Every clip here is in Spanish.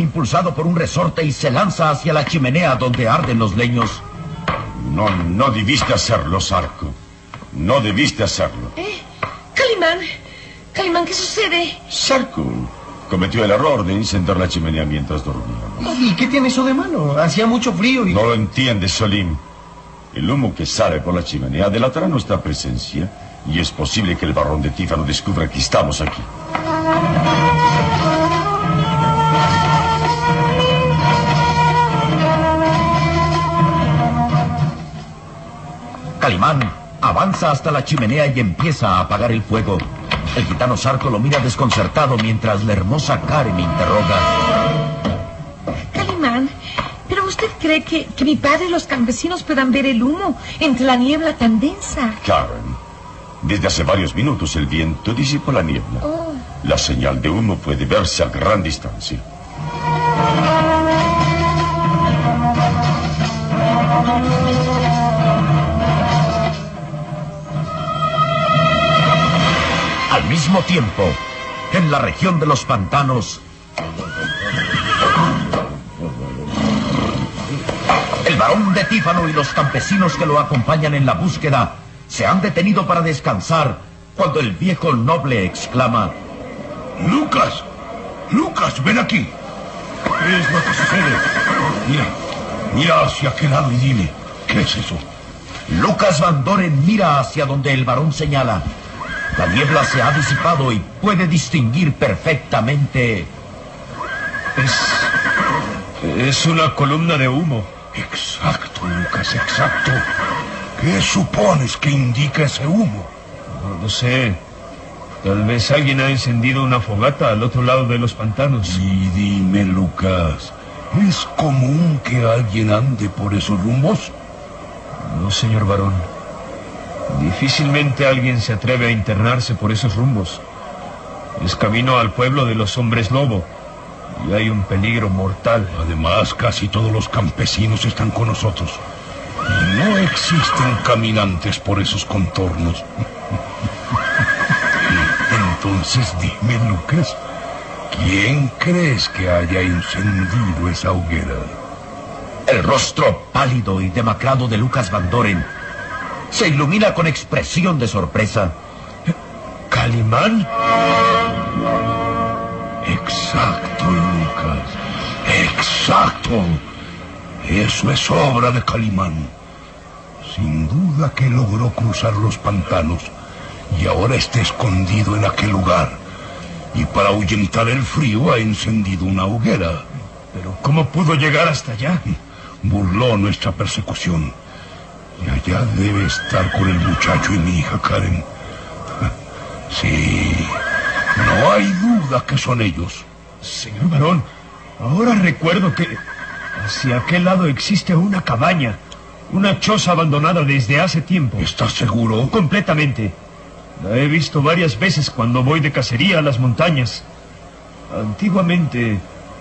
Impulsado por un resorte y se lanza hacia la chimenea donde arden los leños. No, no debiste hacerlo, Sarko. No debiste hacerlo. ¿Eh? Calimán. Calimán, ¿qué sucede? Sarko cometió el error de encender la chimenea mientras dormía. ¿Y qué tiene eso de malo? Hacía mucho frío y... No lo entiendes, Solim. El humo que sale por la chimenea delatará nuestra presencia y es posible que el barrón de Tífano descubra que estamos aquí. Calimán avanza hasta la chimenea y empieza a apagar el fuego. El gitano Sarco lo mira desconcertado mientras la hermosa Karen interroga. Calimán, ¿pero usted cree que, que mi padre y los campesinos puedan ver el humo entre la niebla tan densa? Karen, desde hace varios minutos el viento disipó la niebla. Oh. La señal de humo puede verse a gran distancia. Mismo tiempo, en la región de los pantanos, el varón de Tífano y los campesinos que lo acompañan en la búsqueda se han detenido para descansar cuando el viejo noble exclama, Lucas, Lucas, ven aquí. ¿Qué es lo que sucede? Mira, mira hacia aquel lado y dime, ¿qué es eso? Lucas Van Doren mira hacia donde el varón señala. La niebla se ha disipado y puede distinguir perfectamente. Es. Es una columna de humo. Exacto, Lucas, exacto. ¿Qué supones que indica ese humo? No lo sé. Tal vez alguien ha encendido una fogata al otro lado de los pantanos. Y dime, Lucas, ¿es común que alguien ande por esos rumbos? No, señor varón. Difícilmente alguien se atreve a internarse por esos rumbos. Es camino al pueblo de los hombres lobo. Y hay un peligro mortal. Además, casi todos los campesinos están con nosotros. Y no existen caminantes por esos contornos. Entonces dime, Lucas, ¿quién crees que haya encendido esa hoguera? El rostro pálido y demacrado de Lucas Van Doren se ilumina con expresión de sorpresa. ¿Calimán? Exacto, Lucas. Exacto. Eso es obra de Calimán. Sin duda que logró cruzar los pantanos y ahora está escondido en aquel lugar. Y para ahuyentar el frío ha encendido una hoguera. Pero ¿cómo pudo llegar hasta allá? Burló nuestra persecución. Y allá debe estar con el muchacho y mi hija Karen. Sí, no hay duda que son ellos. Señor varón, ahora recuerdo que hacia aquel lado existe una cabaña, una choza abandonada desde hace tiempo. ¿Estás seguro? Completamente. La he visto varias veces cuando voy de cacería a las montañas. Antiguamente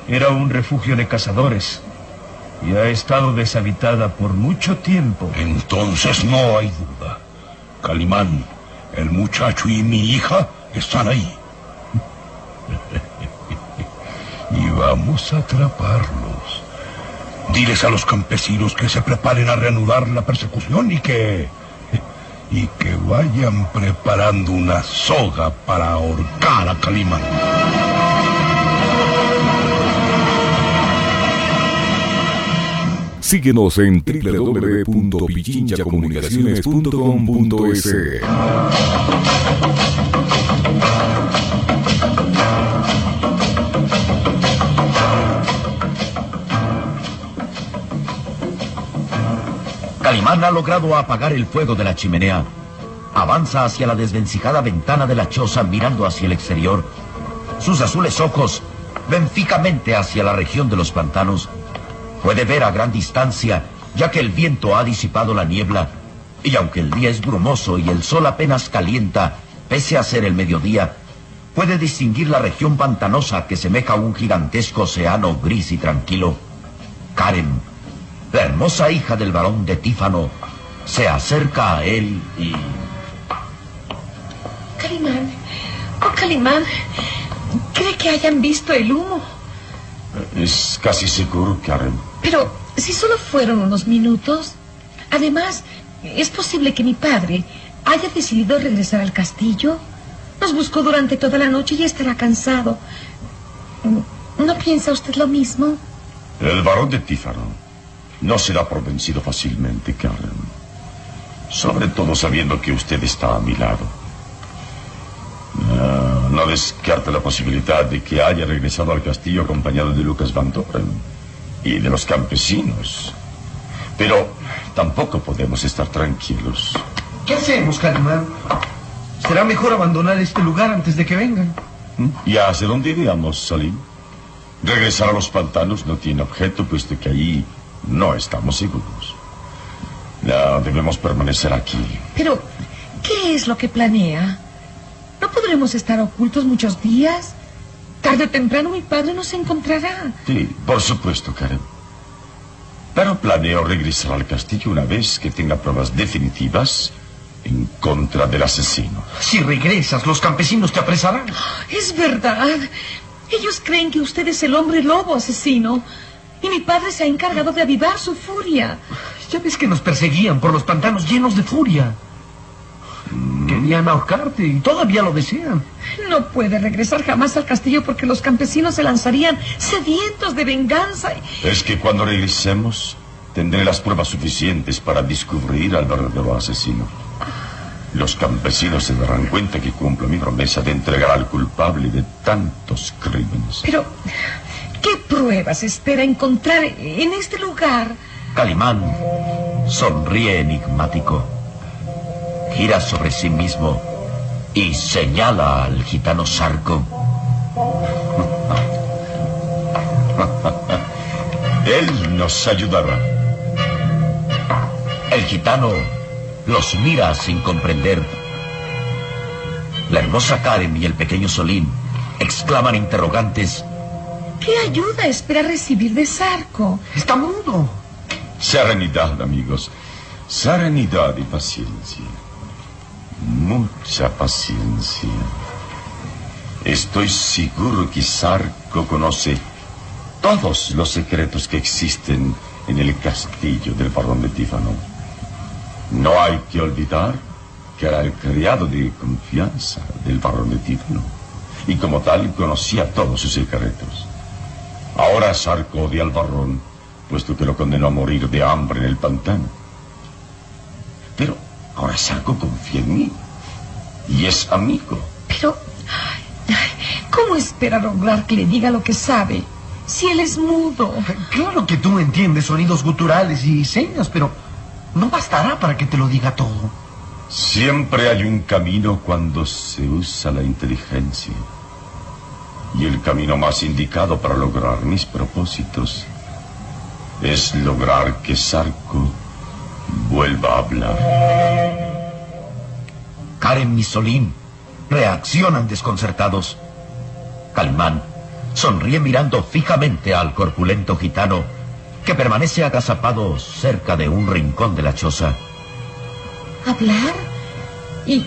era un refugio de cazadores y ha estado deshabitada por mucho tiempo. Entonces no hay duda. Calimán, el muchacho y mi hija están ahí. y vamos a atraparlos. Diles a los campesinos que se preparen a reanudar la persecución y que... y que vayan preparando una soga para ahorcar a Calimán. Síguenos en www.pichinchacomunicaciones.com.es. Calimán ha logrado apagar el fuego de la chimenea. Avanza hacia la desvencijada ventana de la choza mirando hacia el exterior. Sus azules ojos ven fijamente hacia la región de los pantanos. Puede ver a gran distancia, ya que el viento ha disipado la niebla, y aunque el día es brumoso y el sol apenas calienta, pese a ser el mediodía, puede distinguir la región pantanosa que semeja a un gigantesco océano gris y tranquilo. Karen, la hermosa hija del varón de Tífano, se acerca a él y... Calimán, oh Calimán, ¿cree que hayan visto el humo? Es casi seguro, Karen. Pero si solo fueron unos minutos. Además, es posible que mi padre haya decidido regresar al castillo. Nos buscó durante toda la noche y estará cansado. ¿No piensa usted lo mismo? El varón de Tífano no será por vencido fácilmente, Karen. Sobre todo sabiendo que usted está a mi lado. No, no descarta la posibilidad de que haya regresado al castillo acompañado de Lucas Van Doren y de los campesinos. Pero tampoco podemos estar tranquilos. ¿Qué hacemos, Calimán? Será mejor abandonar este lugar antes de que vengan. ¿Y hacia dónde iríamos, Salim? Regresar a los pantanos no tiene objeto, puesto que allí no estamos seguros. No, debemos permanecer aquí. Pero, ¿qué es lo que planea? ¿No podremos estar ocultos muchos días? Tarde o temprano mi padre nos encontrará. Sí, por supuesto, Karen. Pero planeo regresar al castillo una vez que tenga pruebas definitivas en contra del asesino. Si regresas, los campesinos te apresarán. Es verdad. Ellos creen que usted es el hombre lobo asesino. Y mi padre se ha encargado de avivar su furia. Ya ves que nos perseguían por los pantanos llenos de furia. Querían ahorcarte y todavía lo desean. No puede regresar jamás al castillo porque los campesinos se lanzarían sedientos de venganza. y- Es que cuando regresemos tendré las pruebas suficientes para descubrir al verdadero asesino. Los campesinos se darán cuenta que cumplo mi promesa de entregar al culpable de tantos crímenes. Pero, ¿qué pruebas espera encontrar en este lugar? Calimán sonríe enigmático, gira sobre sí mismo y señala al gitano Sarco. Él nos ayudará. El gitano los mira sin comprender. La hermosa Karen y el pequeño Solín exclaman interrogantes. ¿Qué ayuda espera recibir de Sarco? Está mudo. Serenidad, amigos. Serenidad y paciencia. Mucha paciencia. Estoy seguro que Sarco conoce todos los secretos que existen en el castillo del barón de Tífano. No hay que olvidar que era el criado de confianza del barón de Tífano y como tal conocía todos sus secretos. Ahora Sarco odia al barón, puesto que lo condenó a morir de hambre en el pantano. Pero ahora Sarco confía en mí y es amigo. Pero, ¿cómo espera lograr que le diga lo que sabe? Si él es mudo. Claro que tú entiendes sonidos guturales y señas, pero no bastará para que te lo diga todo. Siempre hay un camino cuando se usa la inteligencia. Y el camino más indicado para lograr mis propósitos es lograr que Sarko vuelva a hablar. Karen y Solín reaccionan desconcertados. Calimán sonríe mirando fijamente al corpulento gitano que permanece agazapado cerca de un rincón de la choza. ¿Hablar? ¿Y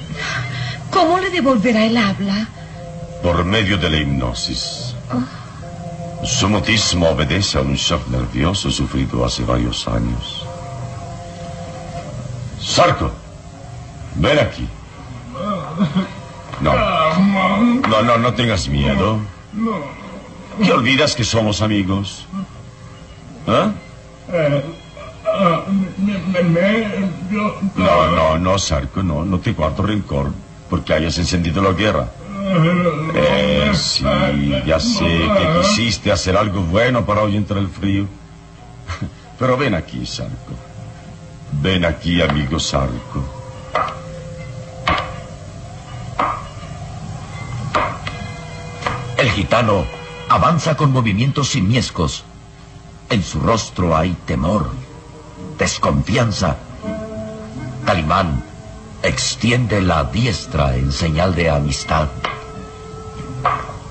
cómo le devolverá el habla? Por medio de la hipnosis. Su mutismo obedece a un shock nervioso sufrido hace varios años. Sarko, ven aquí. No. No, no, no tengas miedo. ¿Qué olvidas que somos amigos? ¿Ah? No, no, no, Sarko, no, no te guardo rencor porque hayas encendido la guerra. Eh, sí, ya sé que quisiste hacer algo bueno para ahuyentar el frío. Pero ven aquí, Sarko. Ven aquí, amigo Sarko. El gitano avanza con movimientos simiescos. En su rostro hay temor, desconfianza. Calimán extiende la diestra en señal de amistad.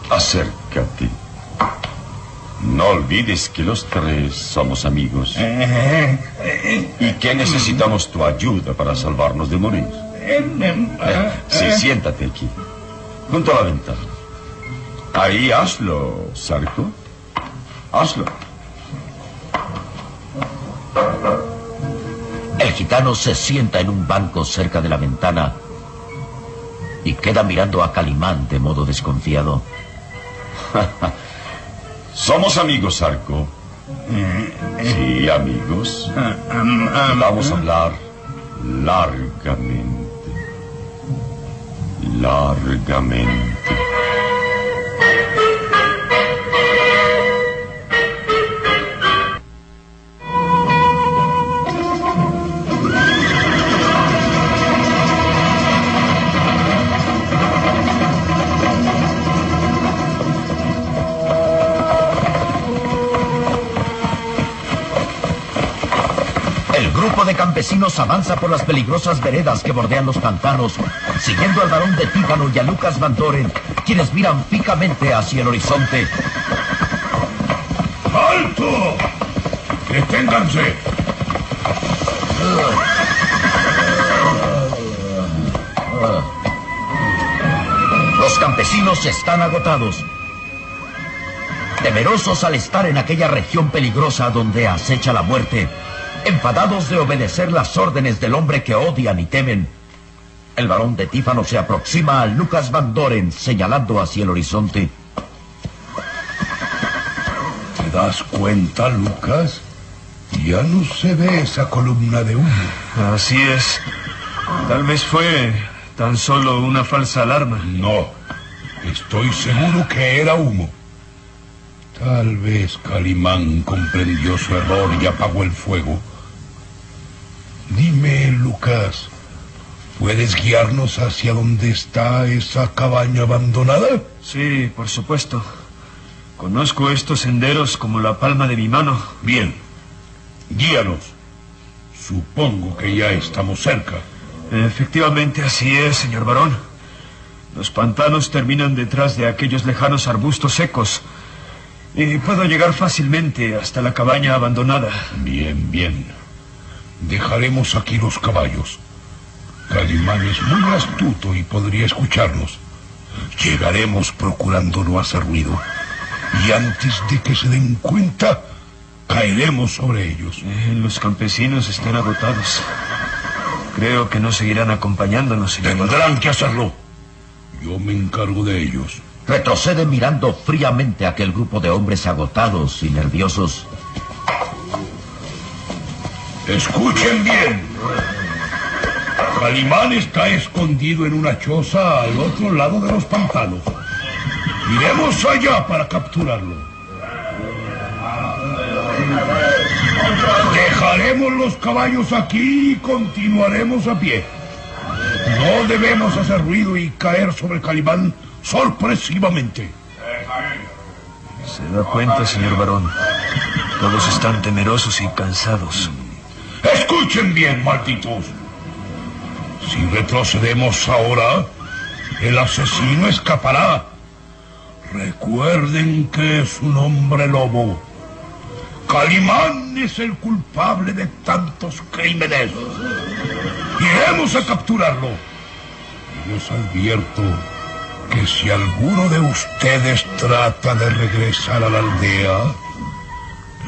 Acércate. No olvides que los tres somos amigos. Y que necesitamos tu ayuda para salvarnos de morir. Eh, sí, siéntate aquí, junto a la ventana. Ahí hazlo, Sarko. Hazlo. El gitano se sienta en un banco cerca de la ventana y queda mirando a Calimán de modo desconfiado. Somos amigos, Sarko. Sí, amigos. Vamos a hablar largamente. Largamente. Grupo de campesinos avanza por las peligrosas veredas que bordean los pantanos, siguiendo al varón de Tífano y a Lucas Van Doren, quienes miran fijamente hacia el horizonte. ¡Alto! ¡Deténganse! Los campesinos están agotados. Temerosos al estar en aquella región peligrosa donde acecha la muerte, enfadados de obedecer las órdenes del hombre que odian y temen, el varón de Tífano se aproxima a Lucas Van Doren señalando hacia el horizonte. ¿Te das cuenta, Lucas? Ya no se ve esa columna de humo. Así es. Tal vez fue tan solo una falsa alarma. No, estoy seguro que era humo. Tal vez Calimán comprendió su error y apagó el fuego Dime, Lucas, ¿puedes guiarnos hacia donde está esa cabaña abandonada? Sí, por supuesto. Conozco estos senderos como la palma de mi mano. Bien, guíanos. Supongo que ya estamos cerca. Efectivamente, así es, señor varón. Los pantanos terminan detrás de aquellos lejanos arbustos secos. Y puedo llegar fácilmente hasta la cabaña abandonada. Bien, bien. Dejaremos aquí los caballos. Calimán es muy astuto y podría escucharnos. Llegaremos procurando no hacer ruido. Y antes de que se den cuenta, caeremos sobre ellos. Eh, los campesinos están agotados. Creo que no seguirán acompañándonos, señor. Tendrán que hacerlo. Yo me encargo de ellos. Retrocede mirando fríamente a aquel grupo de hombres agotados y nerviosos. Escuchen bien. Calimán está escondido en una choza al otro lado de los pantanos. Iremos allá para capturarlo. Dejaremos los caballos aquí y continuaremos a pie. No debemos hacer ruido y caer sobre Calimán sorpresivamente. Se da cuenta, señor varón. Todos están temerosos y cansados. Escuchen bien, malditos. Si retrocedemos ahora, el asesino escapará. Recuerden que es un hombre lobo. Calimán es el culpable de tantos crímenes. Iremos a capturarlo. Y les advierto que si alguno de ustedes trata de regresar a la aldea,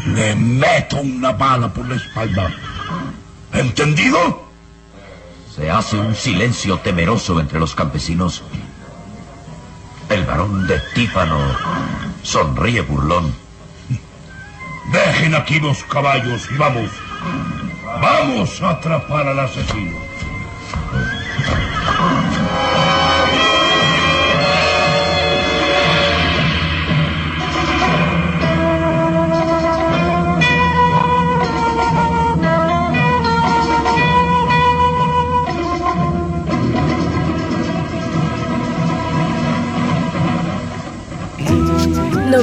le meto una bala por la espalda. ¿Entendido? Se hace un silencio temeroso entre los campesinos. El varón de Tífano sonríe burlón. Dejen aquí los caballos y vamos. Vamos a atrapar al asesino.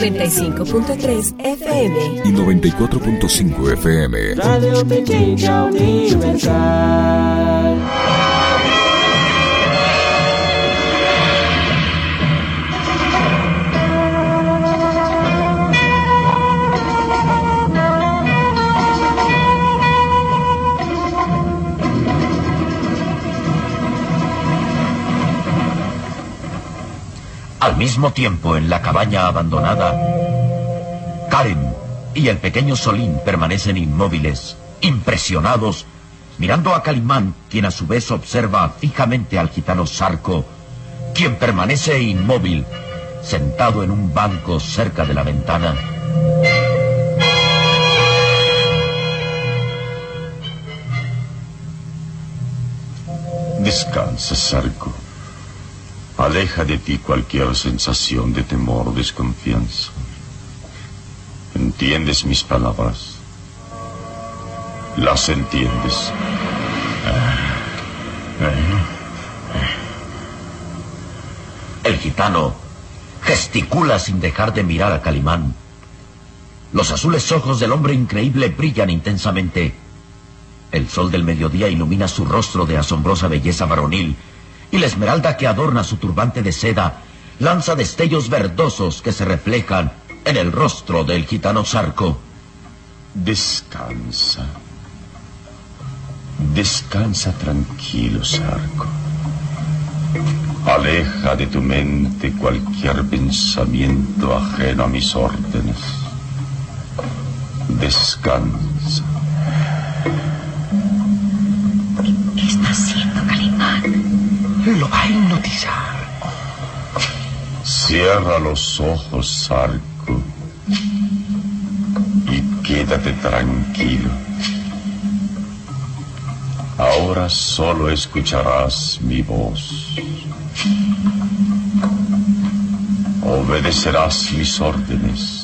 ...95.3 FM... ...y 94.5 FM... Radio Pequeña Universal... Al mismo tiempo, en la cabaña abandonada, Karen y el pequeño Solín permanecen inmóviles, impresionados, mirando a Calimán, quien a su vez observa fijamente al gitano Sarco, quien permanece inmóvil, sentado en un banco cerca de la ventana. Descansa, Sarco. Aleja de ti cualquier sensación de temor o desconfianza. ¿Entiendes mis palabras? ¿Las entiendes? El gitano gesticula sin dejar de mirar a Calimán. Los azules ojos del hombre increíble brillan intensamente. El sol del mediodía ilumina su rostro de asombrosa belleza varonil y la esmeralda que adorna su turbante de seda lanza destellos verdosos que se reflejan en el rostro del gitano Sarco. Descansa. Descansa tranquilo, Sarco. Aleja de tu mente cualquier pensamiento ajeno a mis órdenes. Descansa. ¿Qué está haciendo? Lo va a hipnotizar. Cierra los ojos, Sarco. Y quédate tranquilo. Ahora solo escucharás mi voz. Obedecerás mis órdenes.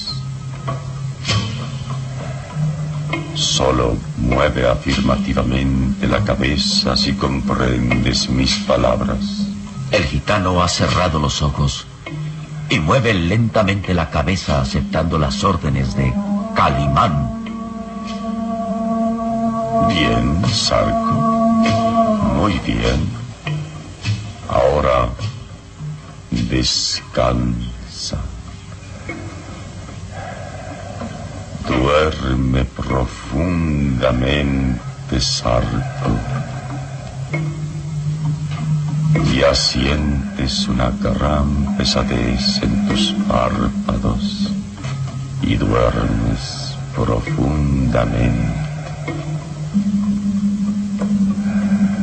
Solo mueve afirmativamente la cabeza si comprendes mis palabras. El gitano ha cerrado los ojos y mueve lentamente la cabeza aceptando las órdenes de Calimán. Bien, Sarko. Muy bien. Ahora descansa. Duerme profundamente, Sarko. Ya sientes una gran pesadez en tus párpados y duermes profundamente.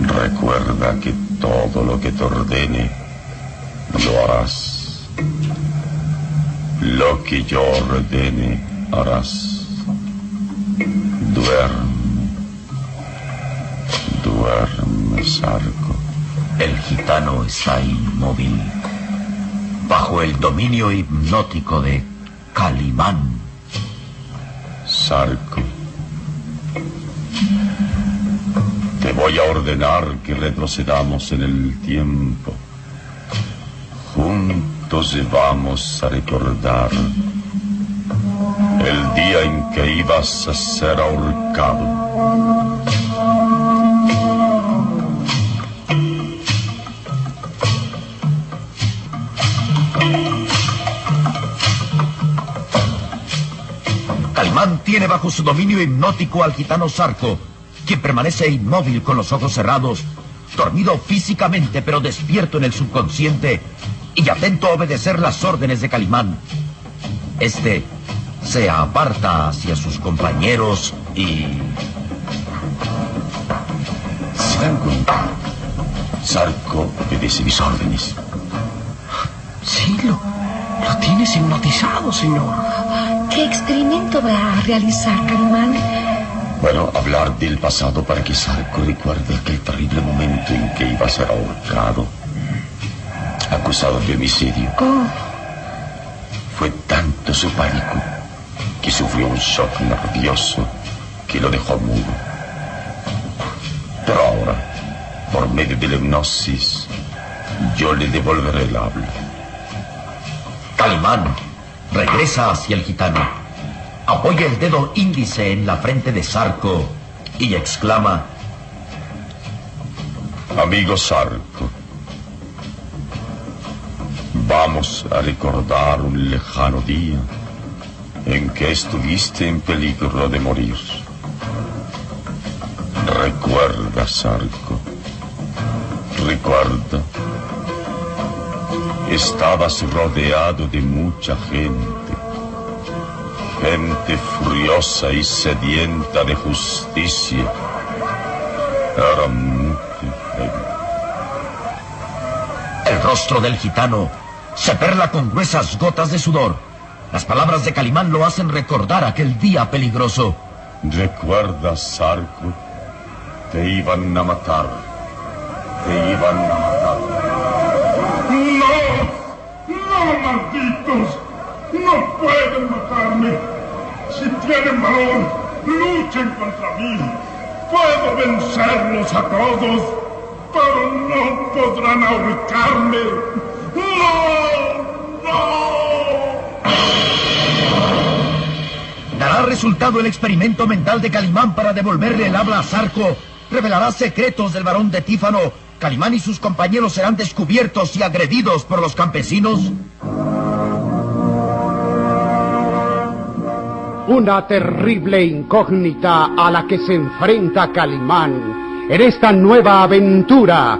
Recuerda que todo lo que te ordene lo harás. Lo que yo ordene harás. Duerme, duerme, Sarco. El gitano está inmóvil, bajo el dominio hipnótico de Calimán. Sarco, te voy a ordenar que retrocedamos en el tiempo. Juntos vamos a recordar el día en que ibas a ser ahorcado. Calimán tiene bajo su dominio hipnótico al gitano Sarco, quien permanece inmóvil con los ojos cerrados, dormido físicamente pero despierto en el subconsciente y atento a obedecer las órdenes de Calimán. Este se aparta hacia sus compañeros y... Sarco, Sarco obedece mis órdenes. Sí, lo, lo tienes hipnotizado, señor. ¿Qué experimento va a realizar, Calimán? Bueno, hablar del pasado para que Sarko recuerde aquel terrible momento en que iba a ser ahorcado, acusado de homicidio. Oh, Fue tanto su pánico que sufrió un shock nervioso que lo dejó mudo. Pero ahora, por medio de la hipnosis, yo le devolveré el habla. Calimán regresa hacia el gitano, apoya el dedo índice en la frente de Sarco y exclama, Amigo Sarko, vamos a recordar un lejano día en que estuviste en peligro de morir. Recuerda, Sarko, recuerda. Estabas rodeado de mucha gente, gente furiosa y sedienta de justicia. Era mucha gente. El rostro del gitano se perla con gruesas gotas de sudor. Las palabras de Calimán lo hacen recordar aquel día peligroso. Recuerda, Sarko, te iban a matar. Te iban a matar. ¡No! ¡No, malditos! ¡No pueden matarme! Si tienen valor, luchen contra mí. Puedo vencerlos a todos, pero no podrán ahorcarme. ¡No! ¡No! ¿Dará resultado el experimento mental de Calimán para devolverle el habla a Sarco? ¿Revelará secretos del varón de Tífano? ¿Calimán y sus compañeros serán descubiertos y agredidos por los campesinos? Una terrible incógnita a la que se enfrenta Calimán en esta nueva aventura